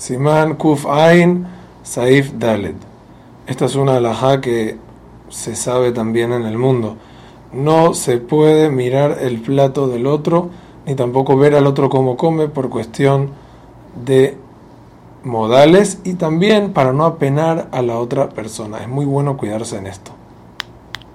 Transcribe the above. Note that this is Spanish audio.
Siman Kuf Ain Saif Dalet. Esta es una alajá que se sabe también en el mundo. No se puede mirar el plato del otro, ni tampoco ver al otro cómo come por cuestión de modales y también para no apenar a la otra persona. Es muy bueno cuidarse en esto.